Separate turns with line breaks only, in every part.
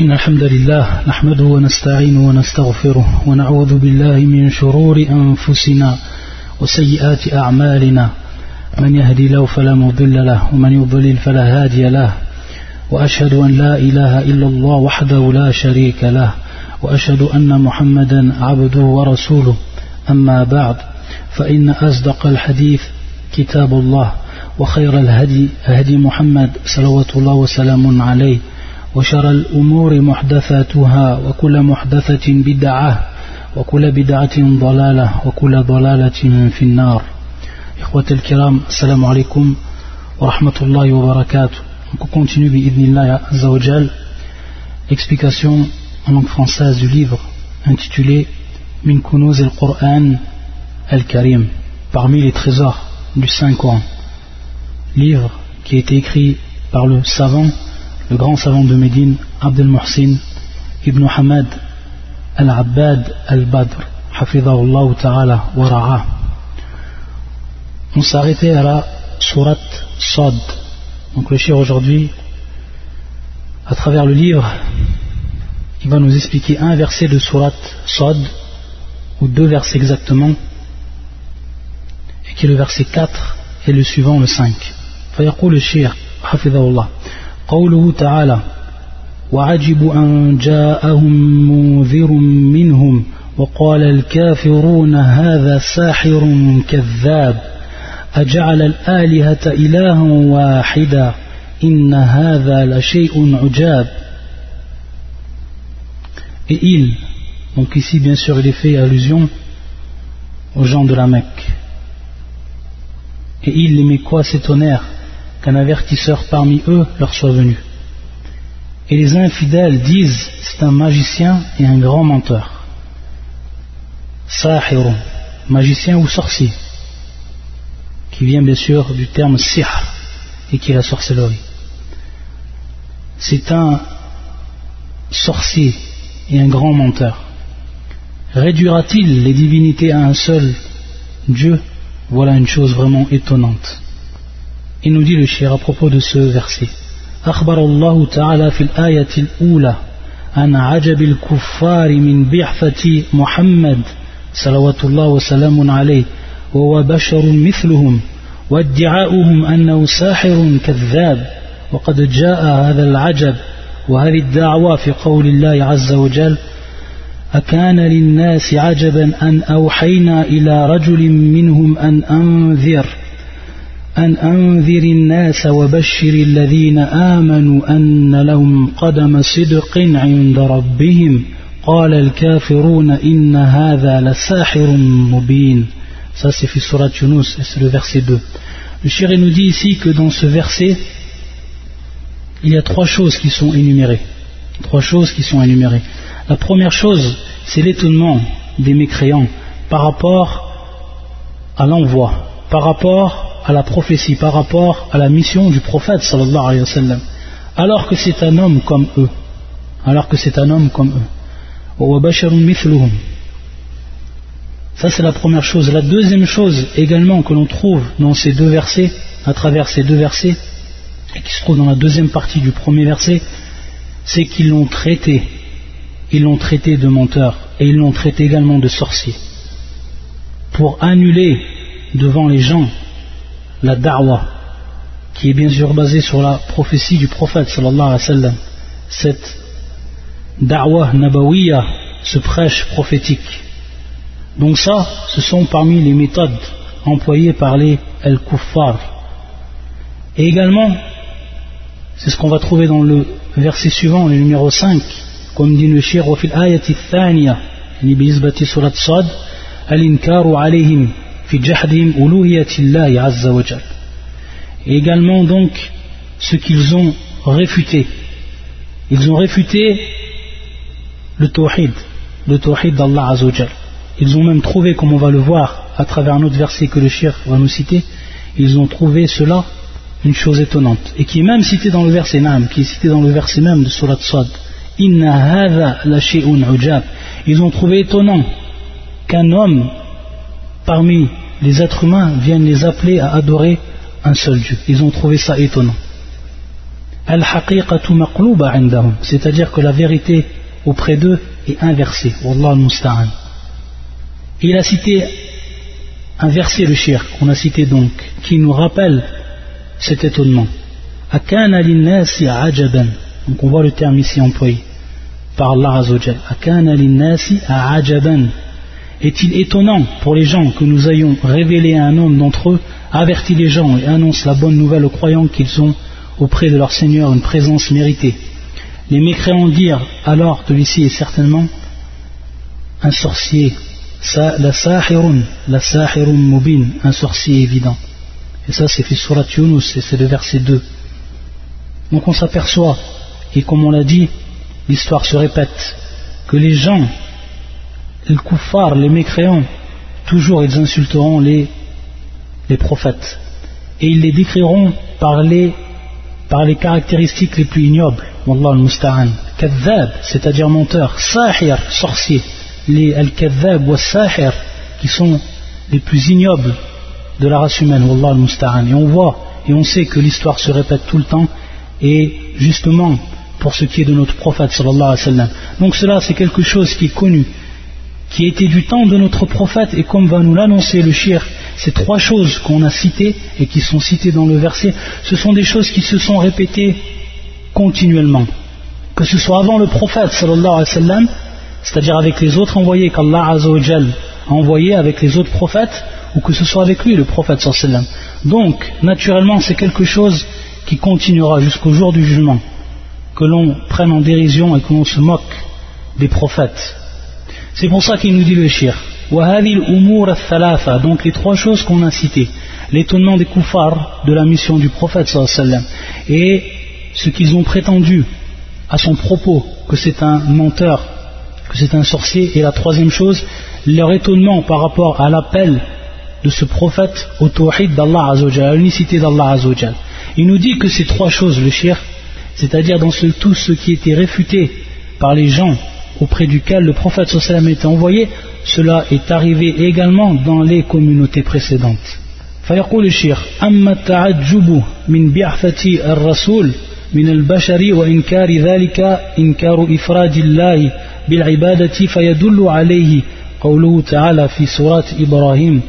إن الحمد لله نحمده ونستعين ونستغفره ونعوذ بالله من شرور أنفسنا وسيئات أعمالنا من يهدي له فلا مضل له ومن يضلل فلا هادي له وأشهد أن لا إله إلا الله وحده لا شريك له وأشهد أن محمدا عبده ورسوله أما بعد فإن أصدق الحديث كتاب الله وخير الهدي هدي محمد صلوات الله وسلام عليه وشر الأمور محدثاتها وكل محدثة بدعة وكل بدعة ضلالة وكل ضلالة في النار إخوة الكرام السلام عليكم ورحمة الله وبركاته On continue بإذن الله عز وجل l'explication en langue française du livre intitulé Min Kunuz al-Qur'an al-Karim parmi les trésors du Saint-Coran livre qui a été écrit par le savant le grand savant de Médine, Abdel Mohsin ibn Hamad al-Abbad al-Badr, Hafidahullah ta'ala wa On s'arrêtait à la sourate Sad. Donc le shir aujourd'hui, à travers le livre, il va nous expliquer un verset de sourate Sad, ou deux versets exactement, et qui est le verset 4 et le suivant le 5. le le Hafidha Allah قوله تعالى وعجبوا أن جاءهم منذر منهم وقال الكافرون هذا ساحر كذاب أجعل الآلهة إلها واحدا إن هذا لشيء عجاب Et il, donc ici bien sûr il est fait allusion aux gens de la Mecque. Et ils, les Mécois s'étonnèrent qu'un avertisseur parmi eux leur soit venu. Et les infidèles disent c'est un magicien et un grand menteur. Sahirun, magicien ou sorcier, qui vient bien sûr du terme sihr et qui est la sorcellerie. C'est un sorcier et un grand menteur. Réduira-t-il les divinités à un seul Dieu Voilà une chose vraiment étonnante. Il nous dit le shir à propos de ce verset. أخبر الله تعالى في الآية الأولى عن عجب الكفار من بعثة محمد صلوات الله وسلام عليه وهو بشر مثلهم وادعاؤهم أنه ساحر كذاب وقد جاء هذا العجب وهذه الدعوة في قول الله عز وجل أكان للناس عجبا أن أوحينا إلى رجل منهم أن أنذر أن أنذر الناس وبشر الذين آمنوا أن لهم قدم صدق عند ربهم قال الكافرون إن هذا لساحر مبين Ça c'est la sourate Yunus c'est le verset 2. Le chéri nous dit ici que dans ce verset, il y a trois choses qui sont énumérées. Trois choses qui sont énumérées. La première chose, c'est l'étonnement des mécréants par rapport à l'envoi, par rapport à à la prophétie, par rapport à la mission du prophète sallallahu alayhi wa sallam, alors que c'est un homme comme eux. Alors que c'est un homme comme eux. Ça c'est la première chose. La deuxième chose également que l'on trouve dans ces deux versets, à travers ces deux versets, et qui se trouve dans la deuxième partie du premier verset, c'est qu'ils l'ont traité. Ils l'ont traité de menteur et ils l'ont traité également de sorcier. Pour annuler devant les gens la da'wah, qui est bien sûr basée sur la prophétie du prophète sallallahu alayhi wa sallam, cette da'wah nabawiyya, ce prêche prophétique. Donc ça, ce sont parmi les méthodes employées par les al-kuffar. Et également, c'est ce qu'on va trouver dans le verset suivant, le numéro 5, comme dit le shir, thaniya » surat sad al inkaru alayhim. Et également donc ce qu'ils ont réfuté. Ils ont réfuté le tawhid, le tawhid d'Allah Ils ont même trouvé, comme on va le voir à travers un autre verset que le shir va nous citer, ils ont trouvé cela une chose étonnante. Et qui est même cité dans le verset même, qui est cité dans le verset même de Surat Sad. la Ils ont trouvé étonnant qu'un homme parmi les êtres humains viennent les appeler à adorer un seul Dieu. Ils ont trouvé ça étonnant. C'est-à-dire que la vérité auprès d'eux est inversée. Wallah al Il a cité un verset, le shirk, qu'on a cité donc, qui nous rappelle cet étonnement. Donc on voit le terme ici employé par Allah Azza est-il étonnant pour les gens que nous ayons révélé à un homme d'entre eux, averti les gens et annonce la bonne nouvelle aux croyants qu'ils ont auprès de leur Seigneur une présence méritée Les mécréants dirent alors que ci est certainement un sorcier, la sahirun, la sahirun mubin, un sorcier évident. Et ça c'est fait la Yunus c'est le verset 2. Donc on s'aperçoit, et comme on l'a dit, l'histoire se répète, que les gens les kuffars, les mécréants, toujours ils insulteront les, prophètes. Et ils les décriront par les, par les caractéristiques les plus ignobles. Wallah al-musta'an. Kadhab, c'est-à-dire menteur. Sahir, sorcier. Les al-kadhab ou sahir, qui sont les plus ignobles de la race humaine. Wallah al-musta'an. Et on voit, et on sait que l'histoire se répète tout le temps. Et justement, pour ce qui est de notre prophète sallallahu alayhi wa Donc cela, c'est quelque chose qui est connu qui était du temps de notre prophète et comme va nous l'annoncer le Shir, ces trois choses qu'on a citées et qui sont citées dans le verset, ce sont des choses qui se sont répétées continuellement. Que ce soit avant le prophète sallallahu alayhi wa c'est-à-dire avec les autres envoyés qu'Allah azawajal a envoyés avec les autres prophètes, ou que ce soit avec lui le prophète Donc, naturellement, c'est quelque chose qui continuera jusqu'au jour du jugement, que l'on prenne en dérision et que l'on se moque des prophètes c'est pour ça qu'il nous dit le shir. Donc les trois choses qu'on a citées, l'étonnement des koufars de la mission du prophète et ce qu'ils ont prétendu à son propos, que c'est un menteur, que c'est un sorcier, et la troisième chose, leur étonnement par rapport à l'appel de ce prophète au tawhid d'Allah à l'unicité d'Allah Il nous dit que ces trois choses, le shir, c'est-à-dire dans ce, tout ce qui était réfuté par les gens auprès duquel le prophète sallam était envoyé cela est arrivé également dans les communautés précédentes fait-il dit le cheikh amma min bi'afati ar min al-bashar wa inkar dhalika inkaru ifrad illahi bil ibadati fa yadullu alayhi qawluhu ta'ala fi surati ibrahim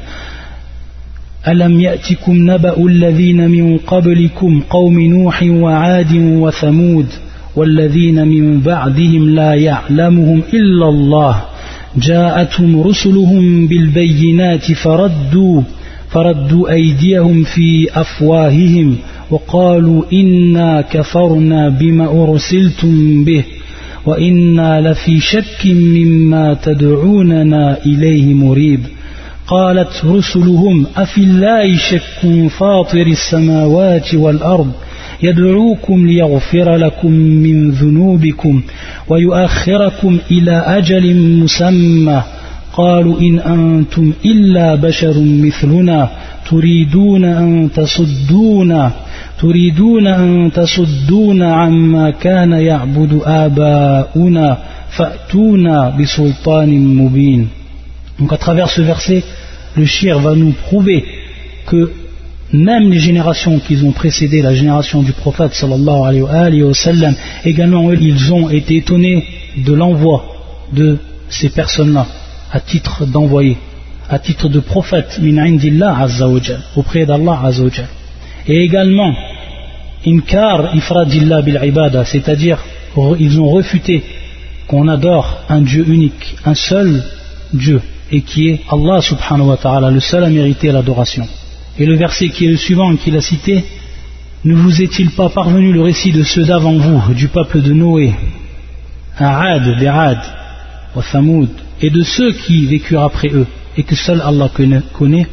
alam y'atikum naba'u alladhina min qablikum qaum nuuh wa adim wa thamud والذين من بعدهم لا يعلمهم إلا الله جاءتهم رسلهم بالبينات فردوا فردوا أيديهم في أفواههم وقالوا إنا كفرنا بما أرسلتم به وإنا لفي شك مما تدعوننا إليه مريب قالت رسلهم أفي الله شك فاطر السماوات والأرض يدعوكم ليغفر لكم من ذنوبكم ويؤخركم إلى أجل مسمى قالوا إن أنتم إلا بشر مثلنا تريدون أن تصدونا تريدون أن تصدونا عما كان يعبد آباؤنا فأتونا بسلطان مبين Donc à travers ce verset, le shir va nous prouver que même les générations qui ont précédé, la génération du prophète sallallahu alayhi wa sallam, également ils ont été étonnés de l'envoi de ces personnes-là, à titre d'envoyés, à titre de prophète min auprès d'Allah azzawajal. Et également, ifradillah bil ibada, c'est-à-dire, ils ont refuté qu'on adore un Dieu unique, un seul Dieu, et qui est Allah subhanahu wa ta'ala, le seul à mériter l'adoration. Et le verset qui est le suivant, qu'il a cité, ne vous est-il pas parvenu le récit de ceux d'avant vous, du peuple de Noé, Arad, d'Erad, Thamoud, et de ceux qui vécurent après eux, et que seul Allah connaît,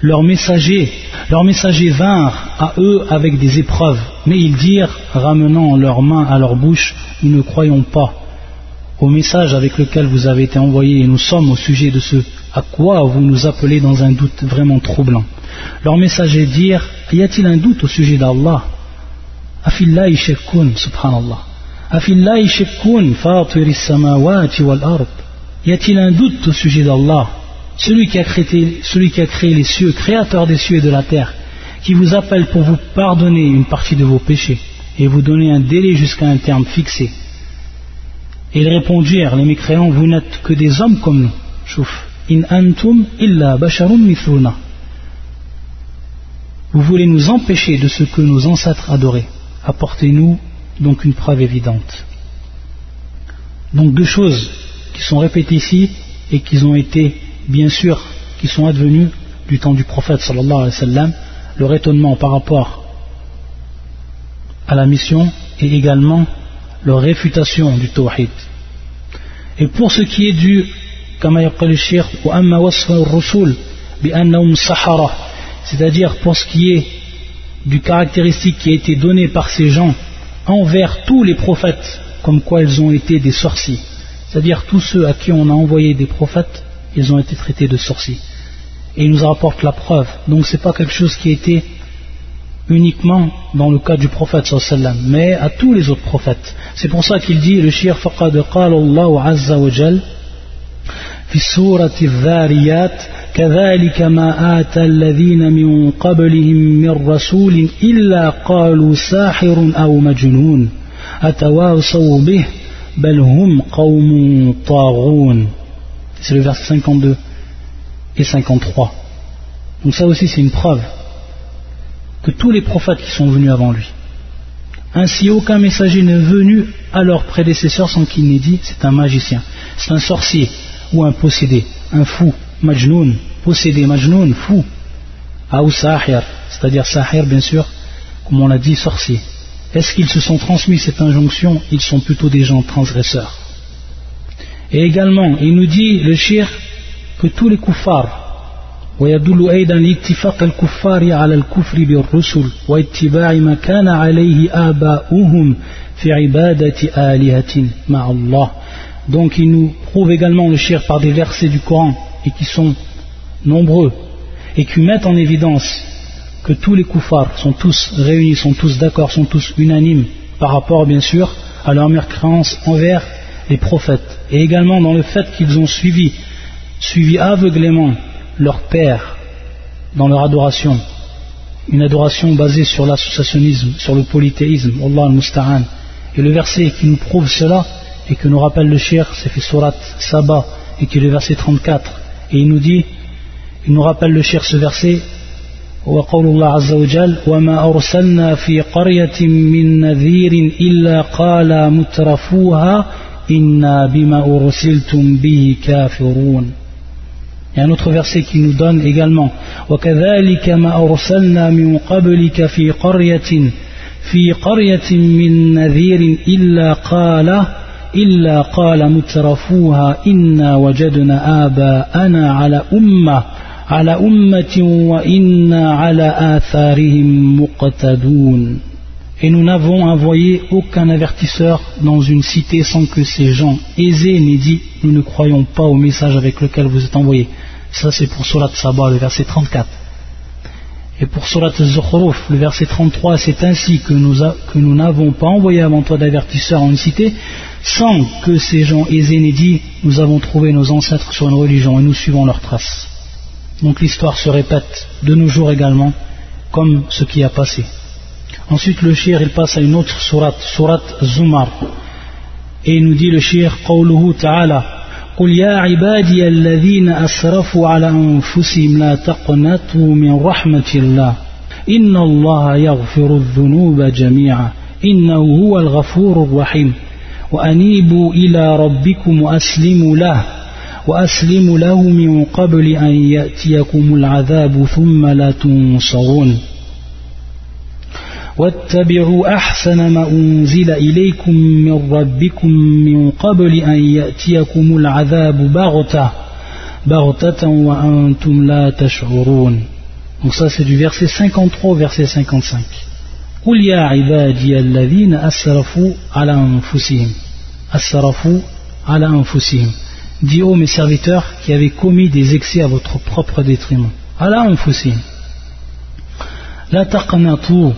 leurs messagers, leurs messagers vinrent à eux avec des épreuves, mais ils dirent, ramenant leurs mains à leur bouche, nous ne croyons pas au message avec lequel vous avez été envoyés, et nous sommes au sujet de ce à quoi vous nous appelez dans un doute vraiment troublant leur message est dire Y a-t-il un doute au sujet d'Allah Afillahi shakkun, subhanallah. Afillahi shakkun, fatiri samawati wal ard. Y a-t-il un doute au sujet d'Allah celui qui, a créé, celui qui a créé les cieux, créateur des cieux et de la terre, qui vous appelle pour vous pardonner une partie de vos péchés et vous donner un délai jusqu'à un terme fixé. Et ils répondirent, les mécréants, vous n'êtes que des hommes comme nous. In antum illa basharun mithluna. Vous voulez nous empêcher de ce que nos ancêtres adoraient. Apportez-nous donc une preuve évidente. Donc deux choses qui sont répétées ici et qui ont été, bien sûr, qui sont advenues du temps du prophète sallallahu alayhi wa leur étonnement par rapport à la mission et également leur réfutation du tawhid. Et pour ce qui est du, comme c'est-à-dire pour ce qui est du caractéristique qui a été donné par ces gens envers tous les prophètes, comme quoi ils ont été des sorciers. C'est-à-dire tous ceux à qui on a envoyé des prophètes, ils ont été traités de sorciers. Et il nous rapporte la preuve. Donc ce n'est pas quelque chose qui a été uniquement dans le cas du prophète mais à tous les autres prophètes. C'est pour ça qu'il dit le shir de qala Allahu azza wa في الذاريات C'est le verset 52 et 53. Donc ça aussi c'est une preuve que tous les prophètes qui sont venus avant lui. Ainsi aucun messager n'est venu à leur prédécesseur sans qu'il n'ait dit c'est un magicien, c'est un sorcier, ou un possédé, un fou, majnoun, possédé, majnoun, fou, ah, ou sahir, c'est-à-dire sahir bien sûr, comme on l'a dit, sorcier. Est-ce qu'ils se sont transmis cette injonction Ils sont plutôt des gens transgresseurs. Et également, il nous dit le shir que tous les koufars, ويدل أيضا لاتفاق الكفار على الكفر بالرسل واتباع ما كان عليه آباؤهم في عبادة آلهة مع الله donc il nous prouve également le shirk par des versets du Coran, et qui sont nombreux, et qui mettent en évidence que tous les koufars sont tous réunis, sont tous d'accord, sont tous unanimes par rapport bien sûr à leur mère créance envers les prophètes, et également dans le fait qu'ils ont suivi, suivi aveuglément leur père dans leur adoration, une adoration basée sur l'associationnisme, sur le polythéisme, Allah al-Musta'an. Et le verset qui nous prouve cela, et que nous rappelle le shir, c'est fait surat Saba et qui est le verset 34. Et il nous dit, il nous rappelle le shir ce verset, وقول الله عز وجل وما أرسلنا في قرية من نذير إلا قال مترفوها إنا بما أرسلتم به كافرون Il y a un autre verset qui nous donne également وكذلك ما أرسلنا من قبلك في قرية في قرية من نذير إلا قال Et nous n'avons envoyé aucun avertisseur dans une cité sans que ces gens aisés n'aient dit Nous ne croyons pas au message avec lequel vous êtes envoyé. » Ça, c'est pour Surat Sabah, le verset 34. Et pour Surat al le verset 33, c'est ainsi que nous n'avons pas envoyé avant toi d'avertisseurs en une cité, sans que ces gens aisés n'aient dit Nous avons trouvé nos ancêtres sur une religion et nous suivons leurs traces. Donc l'histoire se répète de nos jours également, comme ce qui a passé. Ensuite, le shir, il passe à une autre surat, surat Zumar. Et il nous dit le shir, ta'ala, قل يا عبادي الذين أسرفوا على أنفسهم لا تقنطوا من رحمة الله إن الله يغفر الذنوب جميعا إنه هو الغفور الرحيم وأنيبوا إلى ربكم وأسلموا له وأسلموا له من قبل أن يأتيكم العذاب ثم لا تنصرون واتبعوا أحسن ما أنزل إليكم من ربكم من قبل أن يأتيكم العذاب بغتة بغتة وأنتم لا تشعرون Donc ça c'est du verset 53 au verset 55. قل يا عبادي الذين أسرفوا على أنفسهم أسرفوا على أنفسهم Dis ô mes serviteurs qui avez commis des excès à votre propre détriment. على أنفسهم لا تقنطوا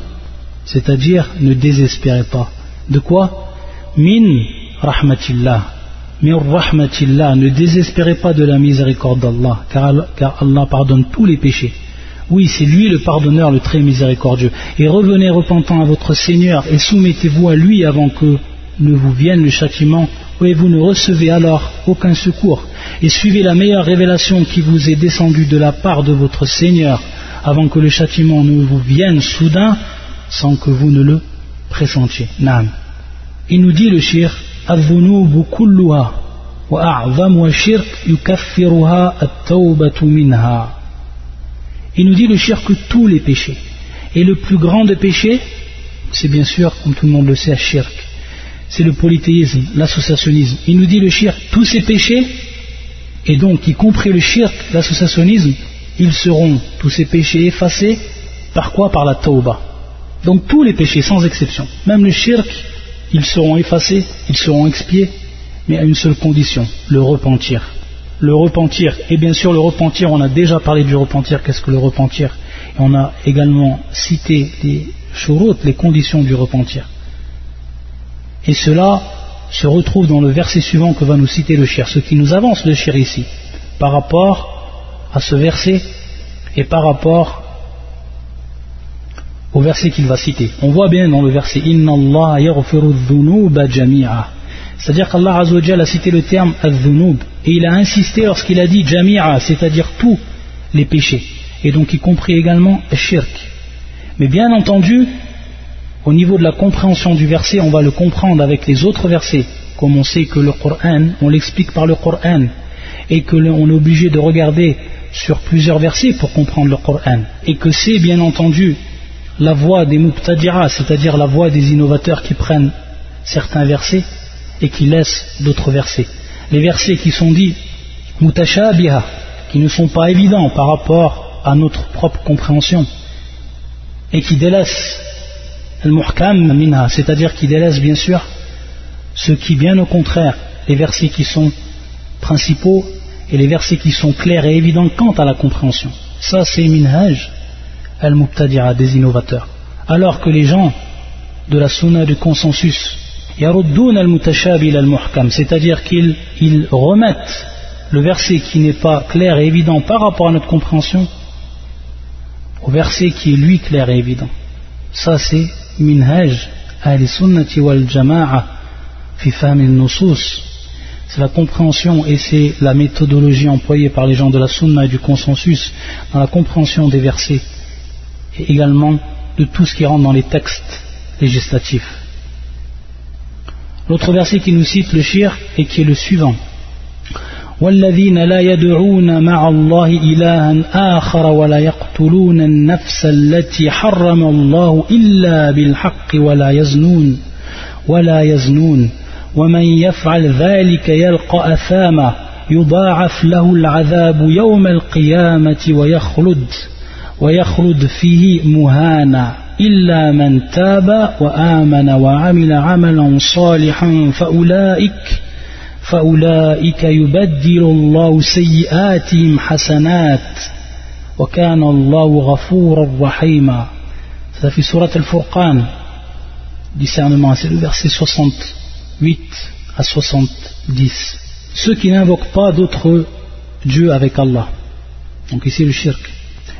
c'est-à-dire ne désespérez pas. De quoi Min rahmatillah. Min rahmatillah. Ne désespérez pas de la miséricorde d'Allah, car Allah pardonne tous les péchés. Oui, c'est lui le pardonneur, le très miséricordieux. Et revenez repentant à votre Seigneur et soumettez-vous à lui avant que ne vous vienne le châtiment et vous ne recevez alors aucun secours. Et suivez la meilleure révélation qui vous est descendue de la part de votre Seigneur avant que le châtiment ne vous vienne soudain sans que vous ne le pressentiez. Il nous dit le shirk Il nous dit le shirk que tous les péchés. Et le plus grand des péchés, c'est bien sûr, comme tout le monde le sait, le shirk. C'est le polythéisme, l'associationnisme. Il nous dit le shirk, tous ces péchés, et donc y compris le shirk, l'associationnisme, ils seront, tous ces péchés effacés, par quoi Par la tauba. Donc tous les péchés, sans exception, même le shirk, ils seront effacés, ils seront expiés, mais à une seule condition, le repentir. Le repentir, et bien sûr le repentir, on a déjà parlé du repentir, qu'est-ce que le repentir on a également cité les shurut, les conditions du repentir. Et cela se retrouve dans le verset suivant que va nous citer le shir, ce qui nous avance le shir ici, par rapport à ce verset et par rapport au verset qu'il va citer. On voit bien dans le verset Inna Allah C'est-à-dire qu'Allah a cité le terme et il a insisté lorsqu'il a dit Jami'a, c'est-à-dire tous les péchés, et donc y compris également Shirk. Mais bien entendu, au niveau de la compréhension du verset, on va le comprendre avec les autres versets, comme on sait que le Coran, on l'explique par le Coran, et que l'on est obligé de regarder sur plusieurs versets pour comprendre le Coran, et que c'est bien entendu la voie des muqtadira, c'est-à-dire la voie des innovateurs qui prennent certains versets et qui laissent d'autres versets. Les versets qui sont dits mutashabiha, qui ne sont pas évidents par rapport à notre propre compréhension et qui délaissent al-muhkam minha, c'est-à-dire qui délaissent bien sûr ce qui, bien au contraire, les versets qui sont principaux et les versets qui sont clairs et évidents quant à la compréhension. Ça, c'est minhaj al-mubtadi'a, des innovateurs. Alors que les gens de la sunna du consensus, al al cest c'est-à-dire qu'ils remettent le verset qui n'est pas clair et évident par rapport à notre compréhension au verset qui est lui clair et évident. Ça c'est minhaj al-sunnati wal jama'a fi nusus. C'est la compréhension et c'est la méthodologie employée par les gens de la sunna et du consensus dans la compréhension des versets. et également de tout ce qui rentre dans les textes législatifs. L'autre verset qui nous cite le shir et qui est le suivant. والذين لا يدعون مع الله إلها آخر ولا يقتلون النفس التي حرم الله إلا بالحق ولا يزنون ولا يزنون ومن يفعل ذلك يلقى أثاما يضاعف له العذاب يوم القيامة ويخلد ويخلد فيه مهانا إلا من تاب وآمن وعمل عملا صالحا فأولئك فأولئك يبدل الله سيئاتهم حسنات وكان الله غفورا رحيما هذا في سورة الفرقان discernement c'est le verset 68 à 70 ceux qui n'invoquent pas d'autres dieux avec Allah donc ici le shirk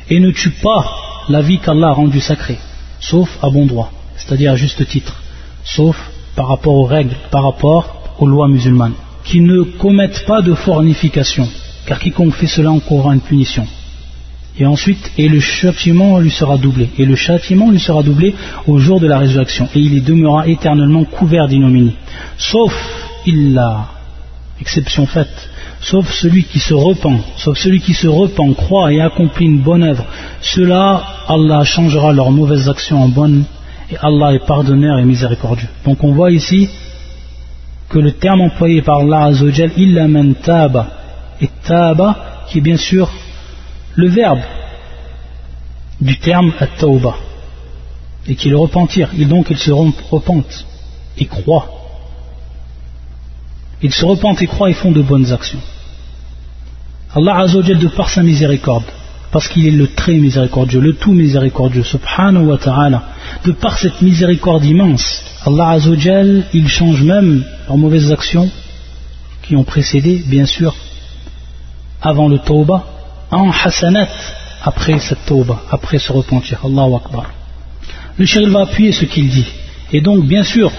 et ne tue pas la vie qu'Allah a rendue sacrée, sauf à bon droit, c'est-à-dire à juste titre, sauf par rapport aux règles, par rapport aux lois musulmanes. Qui ne commettent pas de fornification, car quiconque fait cela encourra une punition. Et ensuite, et le châtiment lui sera doublé, et le châtiment lui sera doublé au jour de la résurrection, et il y demeurera éternellement couvert d'ignominie. Sauf, il l'a, exception faite, sauf celui qui se repent, sauf celui qui se repent, croit et accomplit une bonne œuvre. Cela, Allah changera leurs mauvaises actions en bonnes, et Allah est pardonneur et miséricordieux. Donc on voit ici que le terme employé par Allah Azzawajal, il taba, et taba, qui est bien sûr le verbe du terme at-tawba, et qui est le repentir. Et donc ils se repentent et croient ils se repentent et croient et font de bonnes actions. Allah Azzawajal de par sa miséricorde, parce qu'il est le très miséricordieux, le tout miséricordieux, subhanahu wa ta'ala, de par cette miséricorde immense, Allah Azzawajal, il change même leurs mauvaises actions qui ont précédé, bien sûr, avant le tawbah, en hasanat, après cette tawbah, après ce repentir. Allah Akbar. Le shérif va appuyer ce qu'il dit. Et donc, bien sûr,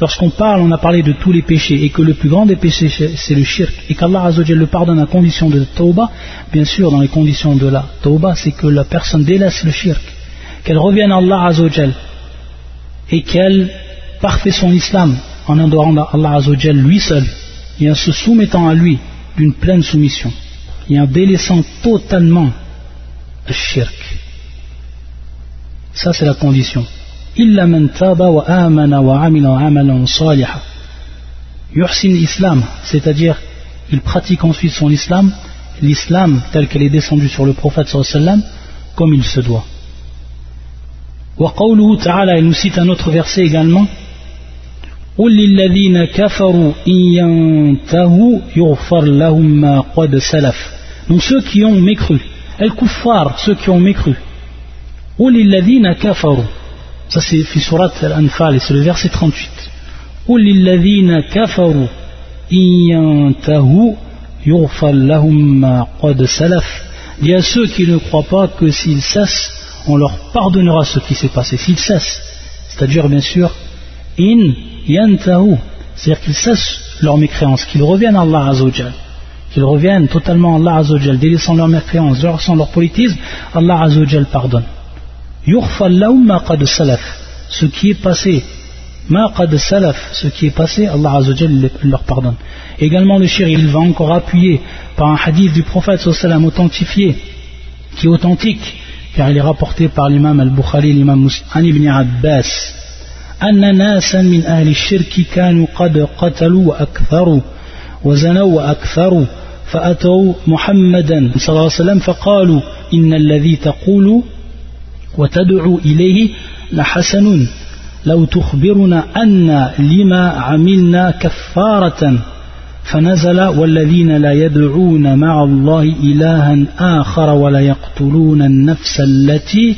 lorsqu'on parle, on a parlé de tous les péchés et que le plus grand des péchés c'est le shirk et qu'Allah le pardonne à condition de tauba, bien sûr dans les conditions de la tauba c'est que la personne délaisse le shirk, qu'elle revienne à Allah et qu'elle parfait son islam en adorant Allah lui seul et en se soumettant à lui d'une pleine soumission et en délaissant totalement le shirk. Ça c'est la condition. إلا من تاب وآمن وعمل عملا صالحا يحسن l'islam c'est-à-dire il pratique ensuite son islam l'islam tel qu'elle est descendue sur le prophète sallam comme il se doit وقوله تعالى il nous cite un autre verset également قل للذين كفروا إن ينتهوا يغفر لهم ما قد سلف donc ceux qui ont mécru el kuffar ceux qui ont mécru قل للذين كفروا ça c'est Surat Al-Anfal et c'est le verset 38. y a ceux qui ne croient pas que s'ils cessent, on leur pardonnera ce qui s'est passé, s'ils cessent. C'est-à-dire, bien sûr, in yantahu. C'est-à-dire qu'ils cessent leur mécréance, qu'ils reviennent à Allah Azzawajal. Qu'ils reviennent totalement à Allah Azzawajal, délaissant leur mécréance, délaissant leur politisme, Allah Azzawajal pardonne. Yukhfal lahum ma qad salaf. Ce qui est passé. Ma qad salaf. Ce qui est passé, Allah Azzawajal leur pardonne. Également le shir, il va encore appuyer par un hadith du prophète sallam authentifié, qui est authentique, car il est rapporté par l'imam al-Bukhari, l'imam An ibn Abbas. أن ناسا من أهل الشرك كانوا قد قتلوا وأكثروا وزنوا وأكثروا فأتوا محمدا صلى الله عليه وسلم فقالوا إن الذي تقول وتدعو إليه لحسن لو تخبرنا أن لما عملنا كفارة فنزل والذين لا يدعون مع الله إلها آخر ولا يقتلون النفس التي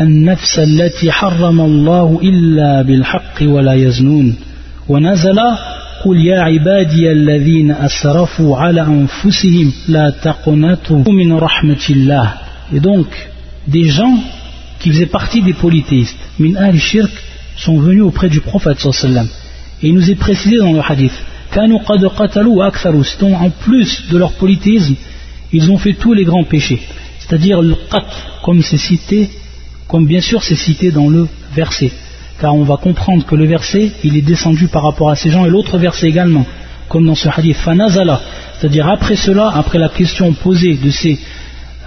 النفس التي حرم الله إلا بالحق ولا يزنون ونزل قل يا عبادي الذين أسرفوا على أنفسهم لا تقنطوا من رحمة الله et donc des gens qui faisaient partie des polythéistes, min al shirk, sont venus auprès du prophète sallam. Et il nous est précisé dans le hadith, C'est-à-dire, en plus de leur polythéisme, ils ont fait tous les grands péchés. C'est-à-dire le qat, comme c'est cité, comme bien sûr c'est cité dans le verset. Car on va comprendre que le verset, il est descendu par rapport à ces gens, et l'autre verset également, comme dans ce hadith, fanazala. C'est-à-dire après cela, après la question posée de ces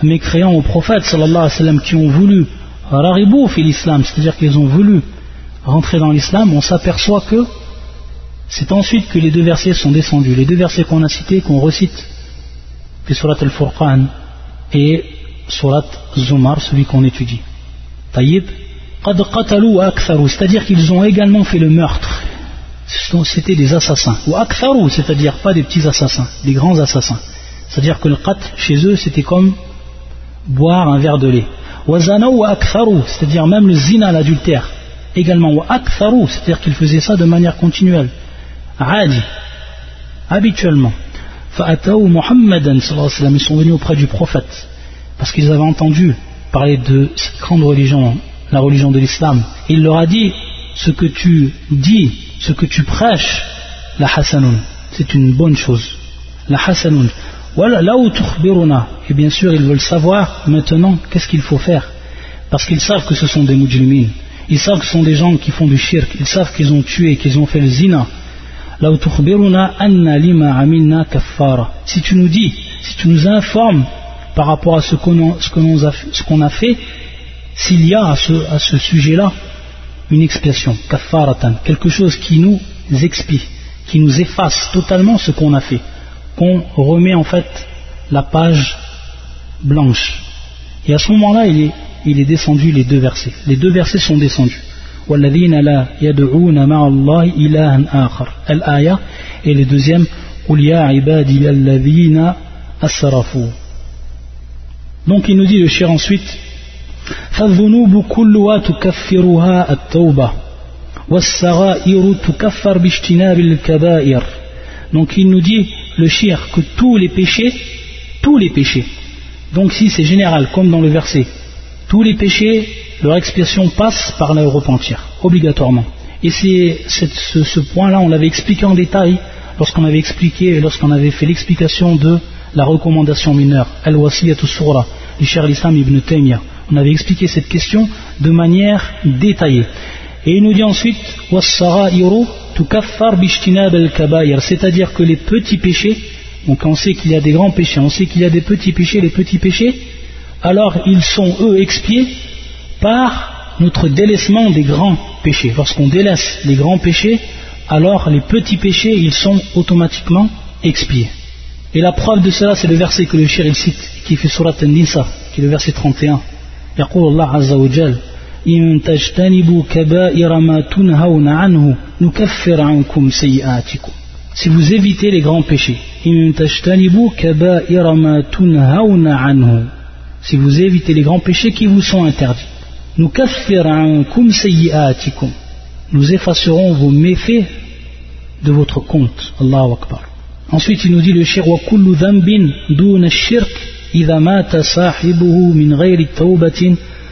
mécréants au prophète, sallallahu sallam, qui ont voulu Raribou fait l'islam, c'est-à-dire qu'ils ont voulu rentrer dans l'islam, on s'aperçoit que c'est ensuite que les deux versets sont descendus. Les deux versets qu'on a cités, qu'on recite, que Surat al-Furqan et Surat Zumar, celui qu'on étudie. Taïb, c'est-à-dire qu'ils ont également fait le meurtre. C'était des assassins. Ou aktharu, c'est-à-dire pas des petits assassins, des grands assassins. C'est-à-dire que le qat, chez eux, c'était comme boire un verre de lait c'est-à-dire même le zina, l'adultère, également c'est-à-dire qu'il faisait ça de manière continuelle, habituellement. ils sont venus auprès du prophète, parce qu'ils avaient entendu parler de cette grande religion, la religion de l'islam. Il leur a dit, ce que tu dis, ce que tu prêches, la hasanun, c'est une bonne chose. La hasanun, voilà, là Et bien sûr, ils veulent savoir maintenant qu'est-ce qu'il faut faire. Parce qu'ils savent que ce sont des mujrimines. Ils savent que ce sont des gens qui font du shirk. Ils savent qu'ils ont tué, qu'ils ont fait le zina. Là où tukhbiruna anna lima Si tu nous dis, si tu nous informes par rapport à ce qu'on a, fait, s'il y a à ce, à ce sujet-là une expiation, kaffaratan, quelque chose qui nous expie, qui nous efface totalement ce qu'on a fait qu'on remet en fait la page blanche. Et à ce moment-là, il est, il est descendu les deux versets. Les deux versets sont descendus. والذين لا يدعون مع الله إلها آخر الآية et le deuxième قل يا عبادي الذين أسرفوا donc il nous dit le cher ensuite فالذنوب كلها تكفرها التوبة والسغائر تكفر باجتناب الكبائر donc il nous dit le shirk, que tous les péchés, tous les péchés. Donc si c'est général, comme dans le verset, tous les péchés, leur expression passe par le repentir, obligatoirement. Et c'est ce, point-là, on l'avait expliqué en détail lorsqu'on avait expliqué, lorsqu'on avait fait l'explication de la recommandation mineure, al-wasiyatu surah, du l'islam ibn Taymiyyah. On avait expliqué cette question de manière détaillée. Et il nous dit ensuite, c'est-à-dire que les petits péchés, donc on sait qu'il y a des grands péchés, on sait qu'il y a des petits péchés, les petits péchés, alors ils sont eux expiés par notre délaissement des grands péchés. Lorsqu'on délaisse les grands péchés, alors les petits péchés, ils sont automatiquement expiés. Et la preuve de cela, c'est le verset que le shir cite, qui fait surat al-Nisa, qui est le verset 31 si vous évitez les grands péchés si vous évitez les grands péchés qui vous sont interdits nous effacerons vos méfaits de votre compte ensuite il nous dit le shirk bin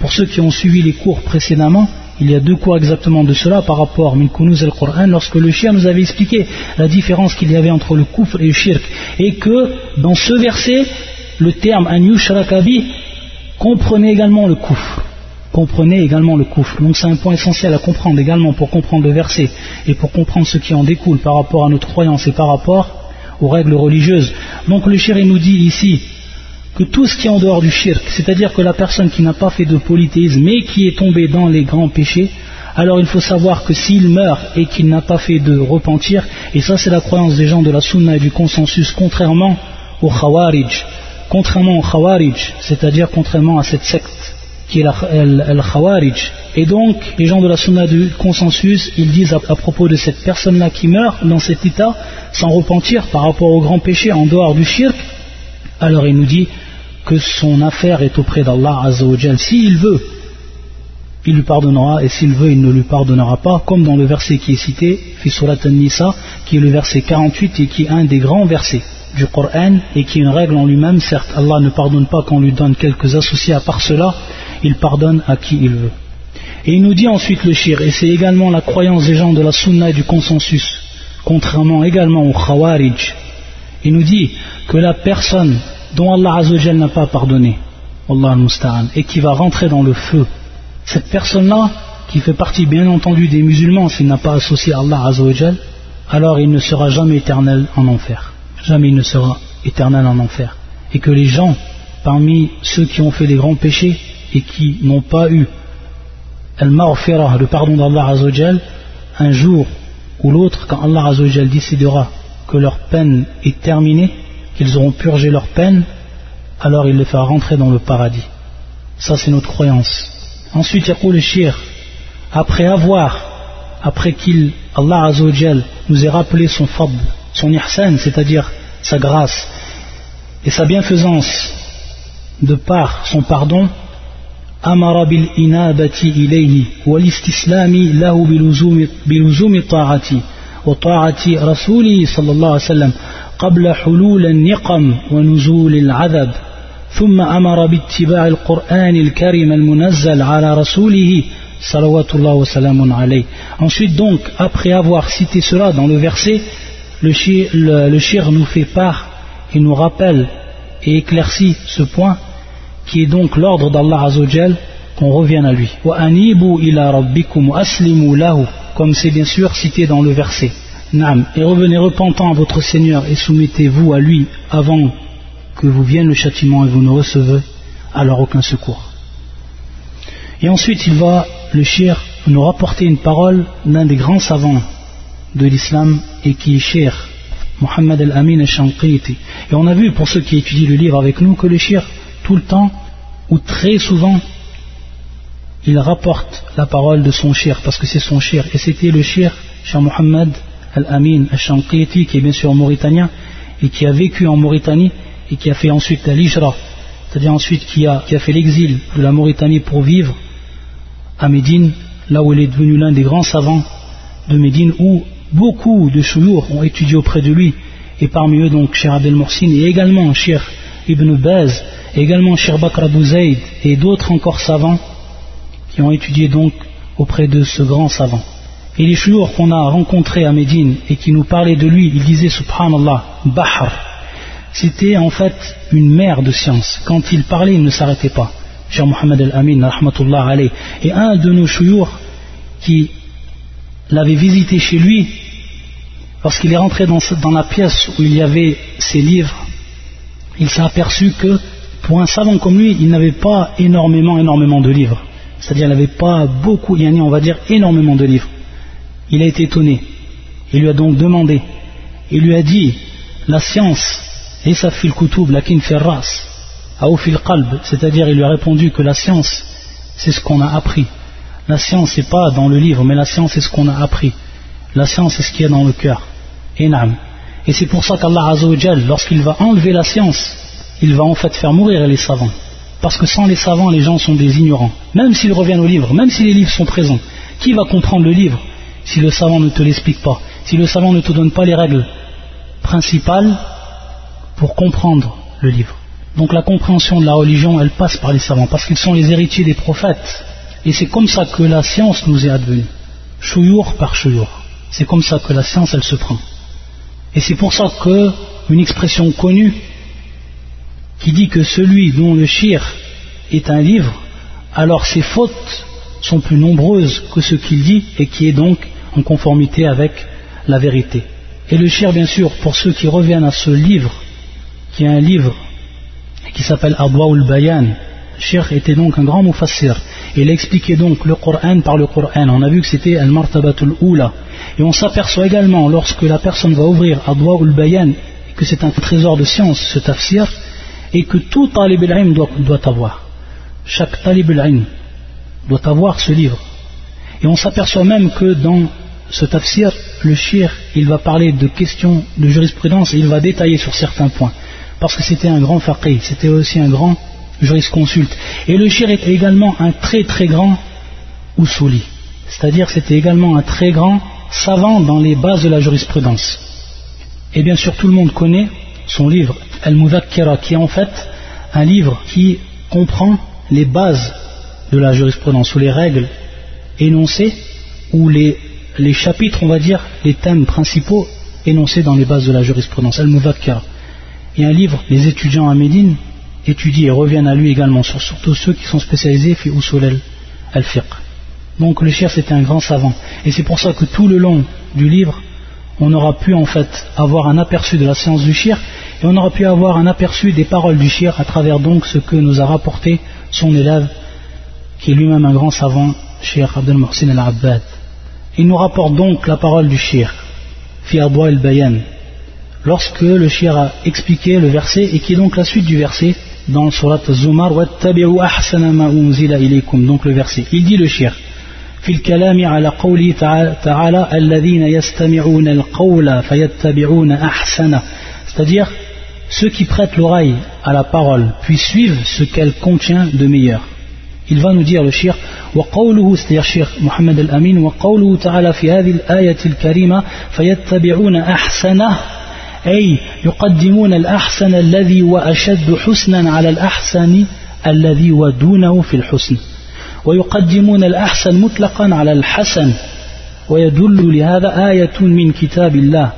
Pour ceux qui ont suivi les cours précédemment, il y a deux cours exactement de cela par rapport à Minkunuz al-Qur'an, lorsque le chien nous avait expliqué la différence qu'il y avait entre le kufr et le shirk, et que dans ce verset, le terme an comprenait également le kufr. Comprenez également le Donc c'est un point essentiel à comprendre également pour comprendre le verset et pour comprendre ce qui en découle par rapport à notre croyance et par rapport aux règles religieuses. Donc le chien nous dit ici que tout ce qui est en dehors du shirk, c'est-à-dire que la personne qui n'a pas fait de polythéisme mais qui est tombée dans les grands péchés, alors il faut savoir que s'il meurt et qu'il n'a pas fait de repentir, et ça c'est la croyance des gens de la sunna et du consensus, contrairement au khawarij, contrairement au khawarij, c'est-à-dire contrairement à cette secte qui est le khawarij. Et donc, les gens de la sunna du consensus, ils disent à, à propos de cette personne-là qui meurt dans cet état, sans repentir par rapport au grand péché en dehors du shirk, alors il nous dit que son affaire est auprès d'Allah Azzawajal. S'il veut, il lui pardonnera, et s'il veut, il ne lui pardonnera pas, comme dans le verset qui est cité, Fisurat al-Nisa, qui est le verset 48 et qui est un des grands versets du Coran et qui est une règle en lui-même. Certes, Allah ne pardonne pas qu'on lui donne quelques associés à part cela, il pardonne à qui il veut. Et il nous dit ensuite le shir, et c'est également la croyance des gens de la sunna et du consensus, contrairement également au khawarij. Il nous dit que la personne dont Allah Azzawajal n'a pas pardonné, Allah et qui va rentrer dans le feu. Cette personne-là, qui fait partie bien entendu des musulmans, s'il n'a pas associé Allah Azzawajal, alors il ne sera jamais éternel en enfer. Jamais il ne sera éternel en enfer. Et que les gens, parmi ceux qui ont fait des grands péchés et qui n'ont pas eu m'a offert le pardon d'Allah Azzawajal, un jour ou l'autre, quand Allah Azzawajal décidera que leur peine est terminée, qu'ils auront purgé leur peine, alors il les fera rentrer dans le paradis. Ça, c'est notre croyance. Ensuite, Yaqul le Shir, après avoir, après qu'il, Allah Azzawajal, nous ait rappelé son fad... son ihsan, c'est-à-dire sa grâce et sa bienfaisance de par son pardon, Amara bil inabati ilayhi wal lahu ta'ati wa ta'ati sallallahu alayhi wa sallam قبل حلول النقم ونزول العذاب ثم أمر باتباع القران الكريم المنزل على رسوله salawatullah الله salamun alayh. Ensuite donc, après avoir cité cela dans le verset, le shir, le, le shir nous fait part et nous rappelle et éclaircit ce point qui est donc l'ordre d'Allah Azzawajal qu'on revienne à lui. Wa anibu ila rabbikum aslimu lahu comme c'est bien sûr cité dans le verset. Et revenez repentant à votre Seigneur et soumettez-vous à lui avant que vous vienne le châtiment et vous ne recevez alors aucun secours. Et ensuite, il va, le shir, nous rapporter une parole d'un des grands savants de l'islam et qui est shir, Mohammed al-Amin al-Shanqiti. Et on a vu, pour ceux qui étudient le livre avec nous, que le shir, tout le temps, ou très souvent, il rapporte la parole de son shir, parce que c'est son shir. Et c'était le shir, Muhammad. Mohammed Al-Amin al qui est bien sûr mauritanien, et qui a vécu en Mauritanie, et qui a fait ensuite la Lijra, c'est-à-dire ensuite qui a, fait l'exil de la Mauritanie pour vivre à Médine, là où il est devenu l'un des grands savants de Médine, où beaucoup de chouyours ont étudié auprès de lui, et parmi eux donc Cher Abdel Morsin, et également Cheikh Ibn Baz, et également Cheikh Bakr Abou Zayd, et d'autres encore savants qui ont étudié donc auprès de ce grand savant. Et les chouyours qu'on a rencontrés à Médine et qui nous parlaient de lui, ils disaient Subhanallah, Bahar. C'était en fait une mère de science. Quand il parlait, il ne s'arrêtait pas. Cher Mohamed el amin rahmatullah alayh. Et un de nos chouyours qui l'avait visité chez lui, lorsqu'il est rentré dans, la pièce où il y avait ses livres, il s'est aperçu que pour un savant comme lui, il n'avait pas énormément, énormément de livres. C'est-à-dire, qu'il n'avait pas beaucoup, il y on va dire énormément de livres il a été étonné. Il lui a donc demandé. Il lui a dit La science, c'est-à-dire il lui a répondu que la science, c'est ce qu'on a appris. La science, n'est pas dans le livre, mais la science, c'est ce qu'on a appris. La science, c'est ce qu'il y a dans le cœur. Et c'est pour ça qu'Allah lorsqu'il va enlever la science, il va en fait faire mourir les savants. Parce que sans les savants, les gens sont des ignorants. Même s'ils reviennent au livre, même si les livres sont présents, qui va comprendre le livre si le savant ne te l'explique pas, si le savant ne te donne pas les règles principales pour comprendre le livre. Donc la compréhension de la religion, elle passe par les savants, parce qu'ils sont les héritiers des prophètes. Et c'est comme ça que la science nous est advenue, chouyour par chouyour. C'est comme ça que la science, elle se prend. Et c'est pour ça qu'une expression connue qui dit que celui dont le shir est un livre, alors ses fautes sont plus nombreuses que ce qu'il dit et qui est donc en conformité avec la vérité. Et le shir, bien sûr, pour ceux qui reviennent à ce livre, qui est un livre qui s'appelle ul Bayan, shir était donc un grand mufassir. Il expliquait donc le Coran par le Coran. On a vu que c'était Al-Martabatul Oula. Et on s'aperçoit également, lorsque la personne va ouvrir Adwaul Bayan, que c'est un trésor de science, ce tafsir, et que tout talib al doit, doit avoir. Chaque talib al doit avoir ce livre. Et on s'aperçoit même que dans ce tafsir, le shir, il va parler de questions de jurisprudence et il va détailler sur certains points. Parce que c'était un grand faqih, c'était aussi un grand jurisconsulte. Et le shir est également un très très grand usuli. C'est-à-dire c'était également un très grand savant dans les bases de la jurisprudence. Et bien sûr, tout le monde connaît son livre Al-Mudakkira, qui est en fait un livre qui comprend les bases de la jurisprudence ou les règles énoncés ou les, chapitres, on va dire, les thèmes principaux énoncés dans les bases de la jurisprudence, al y Et un livre, les étudiants à Médine étudient et reviennent à lui également, surtout ceux qui sont spécialisés fi al-fiqh. Donc le chef c'était un grand savant. Et c'est pour ça que tout le long du livre, on aura pu en fait avoir un aperçu de la science du shir et on aura pu avoir un aperçu des paroles du shir à travers donc ce que nous a rapporté son élève qui est lui-même un grand savant Cheikh Abdel Mohsin Al-Abbad. Il nous rapporte donc la parole du Cheikh, fi al-Bayan, lorsque le Cheikh a expliqué le verset et qui est donc la suite du verset dans le surat Zumar, وَاتَّبِعُوا أَحْسَنَ Donc le verset. Il dit le Cheikh, في الكلام على قوله تعالى الذين يستمعون القول فيتبعون Ahsana. c'est-à-dire ceux qui prêtent l'oreille à la parole puis suivent ce qu'elle contient de meilleur il va nous dire le shir وقوله cest شيخ محمد الأمين وقوله تعالى في هذه الآية الكريمة فيتبعون أحسنه أي يقدمون الأحسن الذي وأشد حسنا على الأحسن الذي ودونه في الحسن ويقدمون الأحسن مطلقا على الحسن ويدل لهذا آية من كتاب الله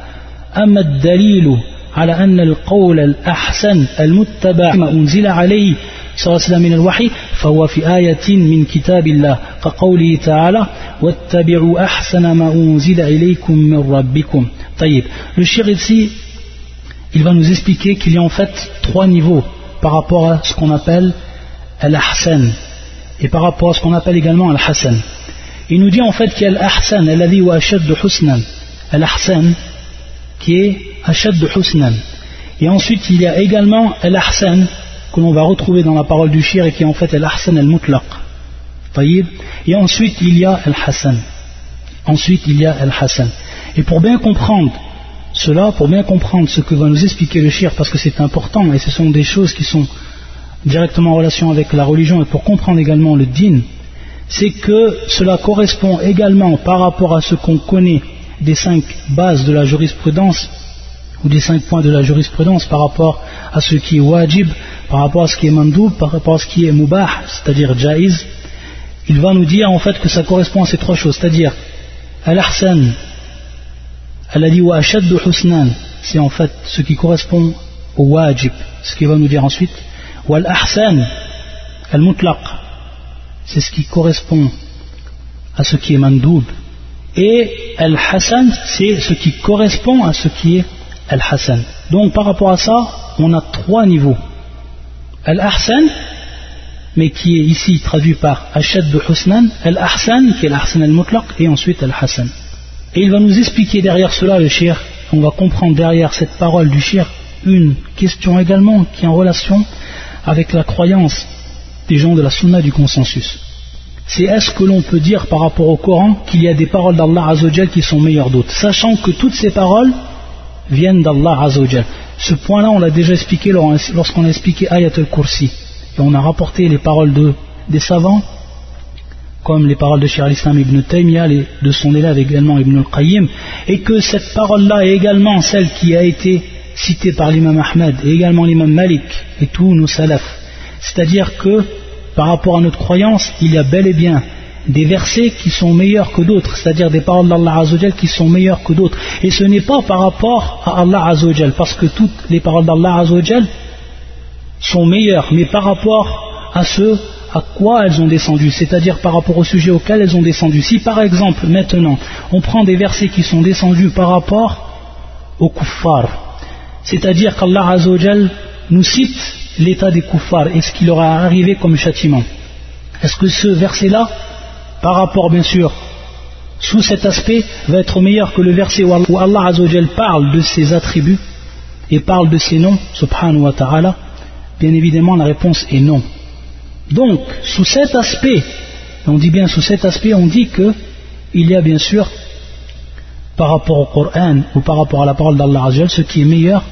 أما الدليل على أن القول الأحسن المتبع ما أنزل عليه le shir ici il va nous expliquer qu'il y a en fait trois niveaux par rapport à ce qu'on appelle al-ahsan et par rapport à ce qu'on appelle également al-hasan il nous dit en fait qu'il y a al-ahsan husnan al-ahsan qui est de husnan et ensuite il y a également al-ahsan que l'on va retrouver dans la parole du shir et qui en fait est l'hassan el mutlaq Et ensuite il y a el hassan Ensuite il y a al-Hassan. Et pour bien comprendre cela, pour bien comprendre ce que va nous expliquer le shir, parce que c'est important et ce sont des choses qui sont directement en relation avec la religion et pour comprendre également le din, c'est que cela correspond également par rapport à ce qu'on connaît des cinq bases de la jurisprudence ou des cinq points de la jurisprudence par rapport à ce qui est wajib, par rapport à ce qui est mandoub, par rapport à ce qui est mubah, c'est-à-dire jaiz, il va nous dire en fait que ça correspond à ces trois choses, c'est-à-dire al-ahsan, al-adi wa ashaddu husnan, c'est en fait ce qui correspond au wajib, ce qu'il va nous dire ensuite, wal al-ahsan, al-mutlaq, c'est ce qui correspond à ce qui est mandoub, et al-hasan, c'est ce qui correspond à ce qui est al-hasan. Donc par rapport à ça, on a trois niveaux. Al-Ahsan, mais qui est ici traduit par Ashad de Husnan, Al-Ahsan, qui est l'Ahsan al-Mutlaq, et ensuite Al-Hassan. Et il va nous expliquer derrière cela, le shir, on va comprendre derrière cette parole du shir une question également qui est en relation avec la croyance des gens de la sunna du consensus. C'est est-ce que l'on peut dire par rapport au Coran qu'il y a des paroles d'Allah Azzawajal qui sont meilleures d'autres, sachant que toutes ces paroles viennent d'Allah Azzawajal. Ce point-là, on l'a déjà expliqué lorsqu'on a expliqué Ayat al-Kursi. Et on a rapporté les paroles des savants, comme les paroles de Shir al-Islam ibn Taymiyyah, de son élève également ibn al-Qayyim, et que cette parole-là est également celle qui a été citée par l'imam Ahmed et également l'imam Malik et tous nos salafs. C'est-à-dire que, par rapport à notre croyance, il y a bel et bien des versets qui sont meilleurs que d'autres, c'est-à-dire des paroles d'Allah qui sont meilleures que d'autres. Et ce n'est pas par rapport à Allah Azzawajal, parce que toutes les paroles d'Allah sont meilleures, mais par rapport à ce à quoi elles ont descendu, c'est-à-dire par rapport au sujet auquel elles ont descendu. Si par exemple, maintenant, on prend des versets qui sont descendus par rapport aux kuffar, c'est-à-dire qu'Allah nous cite l'état des kuffar et ce qui leur est arrivé comme châtiment. Est-ce que ce verset-là par rapport bien sûr sous cet aspect va être meilleur que le verset où Allah Azzawajal parle de ses attributs et parle de ses noms, subhanahu wa ta'ala, bien évidemment la réponse est non. Donc, sous cet aspect, on dit bien sous cet aspect, on dit que il y a bien sûr par rapport au Coran ou par rapport à la parole d'Allah Azzawajal ce qui est meilleur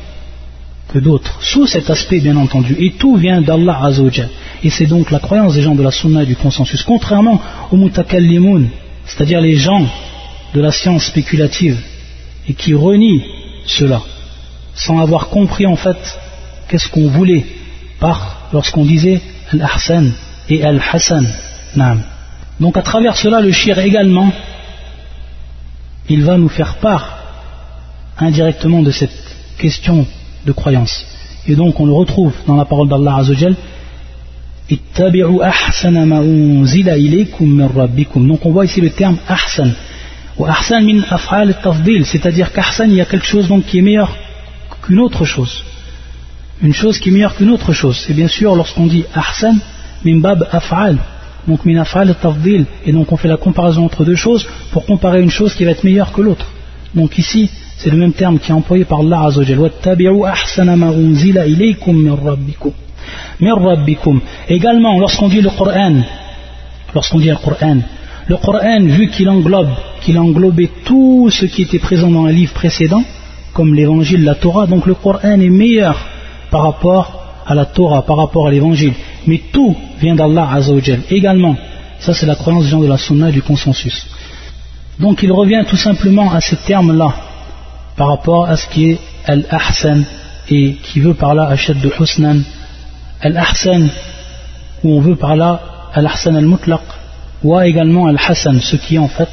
que d'autres, sous cet aspect bien entendu. Et tout vient d'Allah Azzawajal. Et c'est donc la croyance des gens de la sunna et du consensus, contrairement aux mutakallimun, c'est-à-dire les gens de la science spéculative, et qui renient cela, sans avoir compris en fait qu'est-ce qu'on voulait par lorsqu'on disait Al-Ahsan et Al-Hassan. Donc à travers cela, le shir également, il va nous faire part indirectement de cette question de croyance. Et donc on le retrouve dans la parole d'Allah Azzawajal. Donc on voit ici le terme ahsan. Ahsan min af'al tafdil, c'est-à-dire qu'ahsan il y a quelque chose qui est meilleur qu'une autre chose. Une chose qui est meilleure qu'une autre chose. et bien sûr lorsqu'on dit ahsan min bab af'al, donc min af'al tafdil, et donc on fait la comparaison entre deux choses pour comparer une chose qui va être meilleure que l'autre. Donc ici, c'est le même terme qui est employé par Allah Azzawajal. Également, lorsqu'on dit le Coran, lorsqu'on dit le Coran, le Coran, vu qu'il englobe, qu'il englobait tout ce qui était présent dans les livres précédents, comme l'évangile, la Torah, donc le Coran est meilleur par rapport à la Torah, par rapport à l'évangile. Mais tout vient d'Allah Azzawajal. Également, ça c'est la croyance des gens de la Sunna et du consensus. Donc il revient tout simplement à ce terme-là par rapport à ce qui est Al-Ahsan et qui veut par là Hachet de Husnan. Al-Ahsan, où on veut par là Al-Ahsan al-Mutlaq, ou également Al-Hassan, ce qui est en fait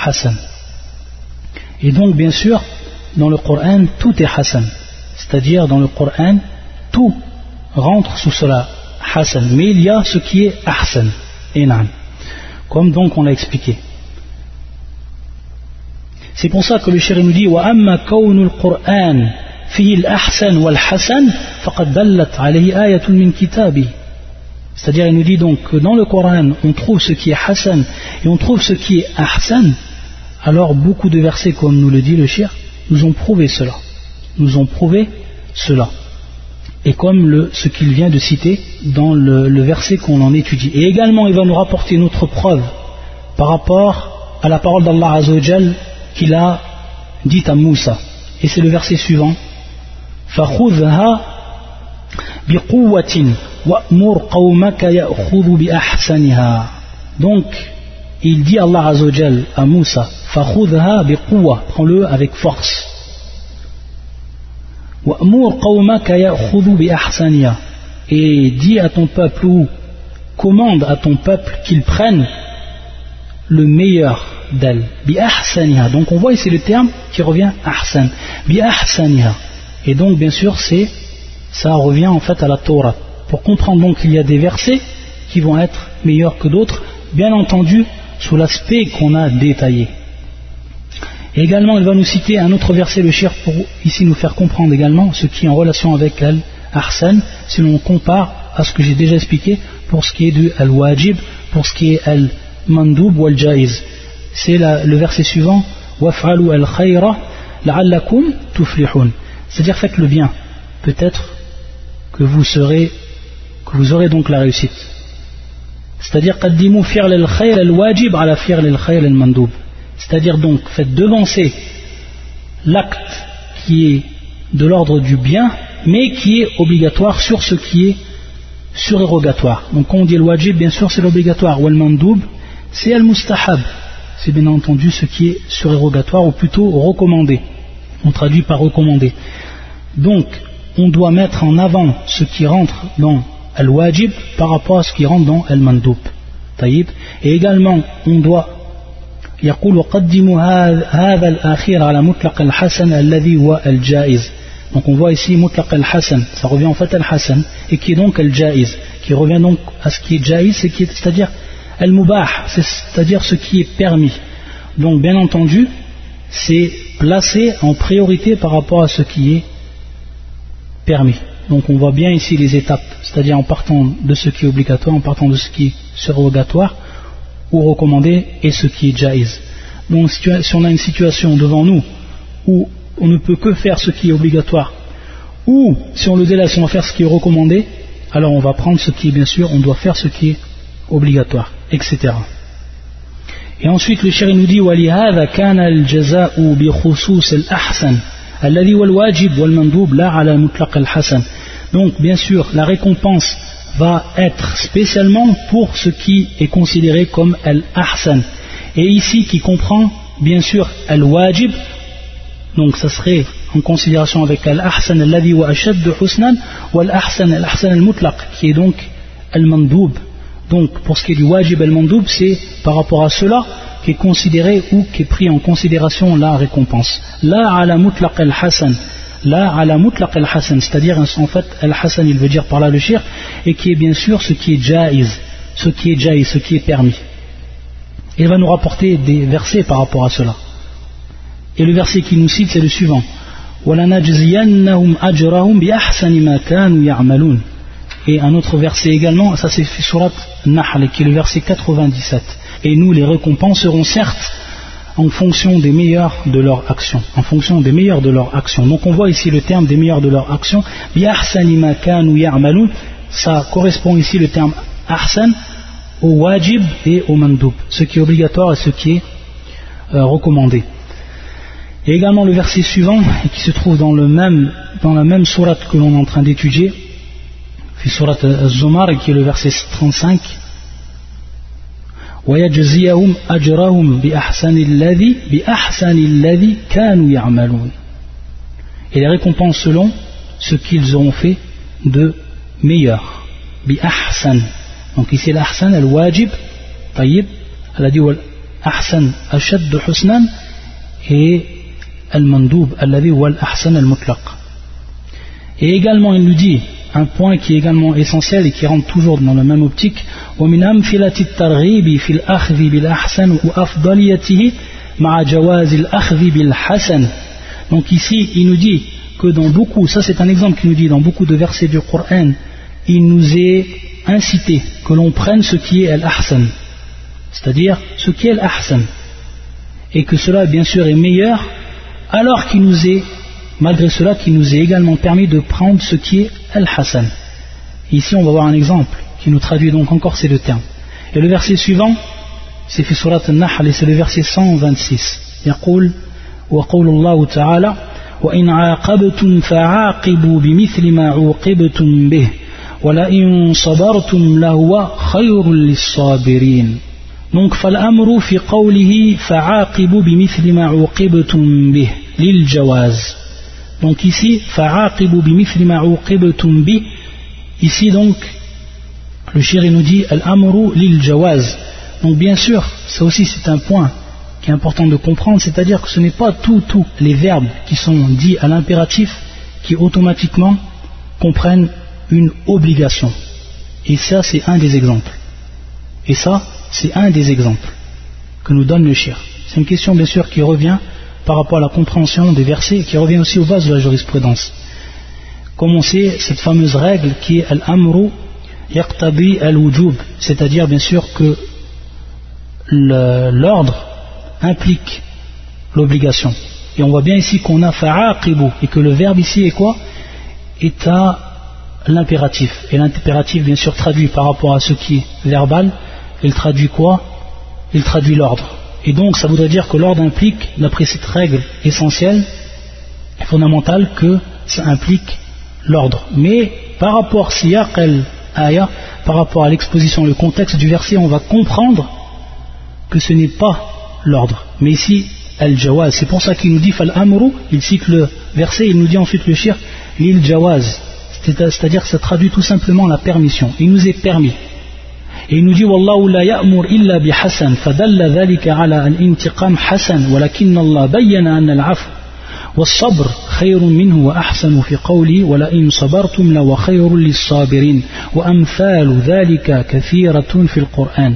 Hassan. Et donc bien sûr, dans le Coran, tout est Hassan. C'est-à-dire dans le Coran, tout rentre sous cela, Hassan. Mais il y a ce qui est Ahsan, Enan. Comme donc on l'a expliqué. C'est pour ça que le Shir nous dit al-Qur'an? min kitabi. C'est-à-dire, il nous dit donc que dans le Coran, on trouve ce qui est Hassan et on trouve ce qui est Ahsan. Alors, beaucoup de versets, comme nous le dit le shir, nous ont prouvé cela. Nous ont prouvé cela. Et comme le, ce qu'il vient de citer dans le, verset qu'on en étudie. Et également, il va nous rapporter notre preuve par rapport à la parole d'Allah Azzawajal qu'il a dit à Moussa. Et c'est le verset suivant. فَخُذْهَا بِقُوَّةٍ وَأْمُرْ قَوْمَكَ يَأْخُذُ بِأَحْسَنِهَا Donc, il dit Allah Azzawajal à Moussa, فَخُذْهَا بِقُوَّةٍ prends-le avec force. وَأْمُرْ قَوْمَكَ يَأْخُذُ بِأَحْسَنِهَا Et dis à ton peuple ou commande à ton peuple qu'il prenne le meilleur Bi Donc on voit ici le terme qui revient ahsan. Bi Et donc bien sûr ça revient en fait à la Torah. Pour comprendre donc qu'il y a des versets qui vont être meilleurs que d'autres, bien entendu sous l'aspect qu'on a détaillé. Et également, il va nous citer un autre verset, le shir, pour ici nous faire comprendre également ce qui est en relation avec al si l'on compare à ce que j'ai déjà expliqué pour ce qui est du Al-Wajib, pour ce qui est Al-Mandoub ou Al-Jaiz c'est le verset suivant al la'allakum C'est-à-dire faites le bien, peut-être que vous serez que vous aurez donc la réussite. C'est-à-dire al wajib ala al mandoub. C'est-à-dire donc faites devancer l'acte qui est de l'ordre du bien mais qui est obligatoire sur ce qui est surérogatoire. Donc quand on dit le wajib bien sûr c'est l'obligatoire, ou al mandoub c'est al mustahab c'est bien entendu ce qui est surérogatoire ou plutôt recommandé. On traduit par recommandé. Donc, on doit mettre en avant ce qui rentre dans al-wajib par rapport à ce qui rentre dans al-mandoub. Et également, on doit donc on voit ici mutlaq al ça revient en fait al-hasan, et qui est donc al-ja'iz, qui revient donc à ce qui est ja'iz, c'est-à-dire Al-Mubah, c'est-à-dire ce qui est permis. Donc, bien entendu, c'est placé en priorité par rapport à ce qui est permis. Donc, on voit bien ici les étapes, c'est-à-dire en partant de ce qui est obligatoire, en partant de ce qui est surrogatoire ou recommandé et ce qui est jaïz. Donc, si on a une situation devant nous où on ne peut que faire ce qui est obligatoire, ou si on le délaisse, on va faire ce qui est recommandé, alors on va prendre ce qui est bien sûr, on doit faire ce qui est obligatoire, etc. Et ensuite le chéri nous dit al al وَلِهَذَا كَانَ الْجَزَاءُ بِخُصُوصِ الْأَحْسَنِ al Mandoub, وَالْمَنْدُوبُ al mutlaq al الْحَسَنِ Donc bien sûr la récompense va être spécialement pour ce qui est considéré comme al-ahsan. Et ici qui comprend bien sûr al-wajib, donc ça serait en considération avec al-ahsan al wa de husnan, ou al-ahsan al-ahsan al-mutlaq, qui est donc al-mandoub, donc, pour ce qui est du wajib al-mandoub, c'est par rapport à cela qu'est considéré ou qu'est pris en considération la récompense. La ala mutlaq al-hasan. La ala mutlaq al-hasan, c'est-à-dire en fait al-hasan, il veut dire par là le shirk, et qui est bien sûr ce qui est jaiz, ce qui est jaiz, ce qui est permis. Il va nous rapporter des versets par rapport à cela. Et le verset qu'il nous cite, c'est le suivant. Et un autre verset également, ça c'est Surat Nahl, qui est le verset 97. Et nous les récompenserons certes en fonction des meilleurs de leurs actions. En fonction des meilleurs de leurs actions. Donc on voit ici le terme des meilleurs de leurs actions. Ça correspond ici le terme ahsan au wajib et au mandoub, ce qui est obligatoire et ce qui est euh, recommandé. Et également le verset suivant, qui se trouve dans, la même surat que l'on est en train d'étudier, في سورة الزمر qui est le 35 ويجزيهم أجرهم بأحسن الذي بأحسن الذي كانوا يعملون et les récompenses selon ce qu'ils auront fait de meilleur بأحسن donc ici l'ahsan al-wajib طيب الذي هو الأحسن أشد ashad husnan et al-mandoub alladhi wal ahsan et également il nous dit un point qui est également essentiel et qui rentre toujours dans la même optique donc ici il nous dit que dans beaucoup ça c'est un exemple qui nous dit dans beaucoup de versets du Coran il nous est incité que l'on prenne ce qui est l'Ahsan cest c'est-à-dire ce qui est l'Ahsan et que cela bien sûr est meilleur alors qu'il nous est malgré cela qu'il nous est également permis de prendre ce qui est Al-Hassan. Ici, on va voir un exemple qui nous traduit donc encore ces deux termes. Et le verset suivant, c'est fi sourate An-Nahl et c'est le verset 126. Il يقول وقول الله تعالى وإن عاقبتم fa'aqibu بمثل ما عوقبتم به ولئن صبرتم لهو خير sabirin. Donc, فالأمر في قوله فعاقبوا بمثل ما bih, lil-jawaz. Donc ici, Ici donc, le shir nous dit al lil jawaz. Donc bien sûr, ça aussi c'est un point qui est important de comprendre, c'est-à-dire que ce n'est pas tous tout les verbes qui sont dits à l'impératif qui automatiquement comprennent une obligation. Et ça, c'est un des exemples. Et ça, c'est un des exemples que nous donne le shir. C'est une question bien sûr qui revient par rapport à la compréhension des versets qui revient aussi aux bases de la jurisprudence. Comme sait, cette fameuse règle qui est Al-Amru Yaqtabi Al-Wujub, c'est-à-dire bien sûr que l'ordre implique l'obligation. Et on voit bien ici qu'on a Fa'aqibu et que le verbe ici est quoi Est à l'impératif. Et l'impératif bien sûr traduit par rapport à ce qui est verbal, il traduit quoi Il traduit l'ordre. Et donc ça voudrait dire que l'ordre implique, d'après cette règle essentielle fondamentale, que ça implique l'ordre. Mais par rapport par rapport à l'exposition, le contexte du verset, on va comprendre que ce n'est pas l'ordre. Mais ici, al-jawaz. C'est pour ça qu'il nous dit fal il cite le verset, il nous dit ensuite le shir, l'il jawaz. C'est-à-dire que ça traduit tout simplement la permission. Il nous est permis. Et il nous dit Wallahu la ya'mur illa bi hasan fadalla dhalika ala al-intiqam hasan walakin Allah bayyana anna al-'afw والصبر خير منه وأحسن في قولي ولئن صبرتم لو خير للصابرين وأمثال ذلك كثيرة في القرآن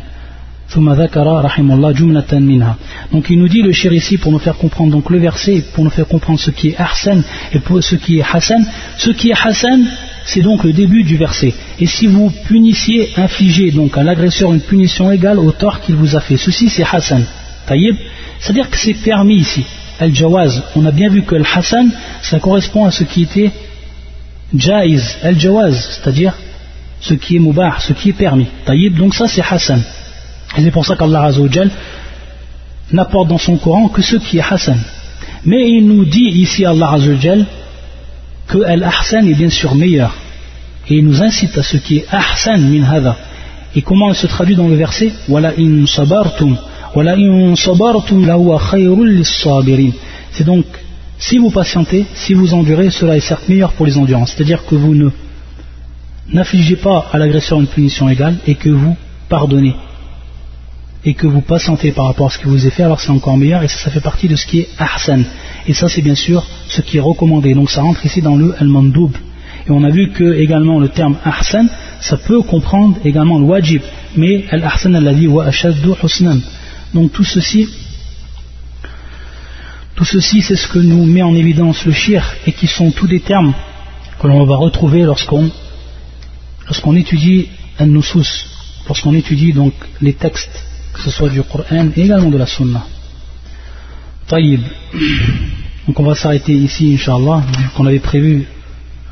ثم ذكر رحمه الله جملة منها donc il nous dit le shir ici pour nous faire comprendre donc le verset pour nous faire comprendre ce qui est Ahsan et pour ce qui est hasan ce qui est hasan C'est donc le début du verset. Et si vous punissiez, infligez donc à l'agresseur une punition égale au tort qu'il vous a fait. Ceci c'est Hassan. Taïb. C'est-à-dire que c'est permis ici. Al-Jawaz. On a bien vu que le hassan ça correspond à ce qui était Jaiz. Al-Jawaz. C'est-à-dire ce qui est Mubah, ce qui est permis. Taïb. Donc ça c'est Hassan. Et c'est pour ça qu'Allah Azzawajal n'apporte dans son Coran que ce qui est Hassan. Mais il nous dit ici Allah Azzawajal que al est bien sûr meilleur. Et il nous incite à ce qui est Ahsan minhada. Et comment il se traduit dans le verset C'est donc, si vous patientez, si vous endurez, cela est certes meilleur pour les endurants. C'est-à-dire que vous ne n'affligez pas à l'agresseur une punition égale et que vous pardonnez et que vous patientez par rapport à ce que vous avez fait, alors c'est encore meilleur et ça, fait partie de ce qui est ahsan. Et ça, c'est bien sûr ce qui est recommandé. Donc ça rentre ici dans le al-mandoub. Et on a vu que également le terme ahsan, ça peut comprendre également le wajib. Mais al-ahsan al dit wa Donc tout ceci, tout ceci, c'est ce que nous met en évidence le shir et qui sont tous des termes que l'on va retrouver lorsqu'on lorsqu'on étudie al-nusus, lorsqu'on étudie donc les textes que ce soit du Coran et également de la Sunna. Taïb. Donc on va s'arrêter ici, Inch'Allah. On avait prévu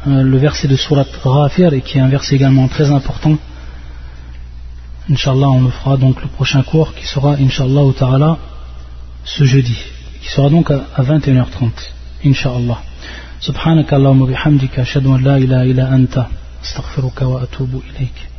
euh, le verset de Surat Rafir et qui est un verset également très important. Inch'Allah, on le fera donc le prochain cours qui sera, Inch'Allah, ce jeudi, qui sera donc à 21h30, Inch'Allah. سبحانك اللهم وبحمدك an la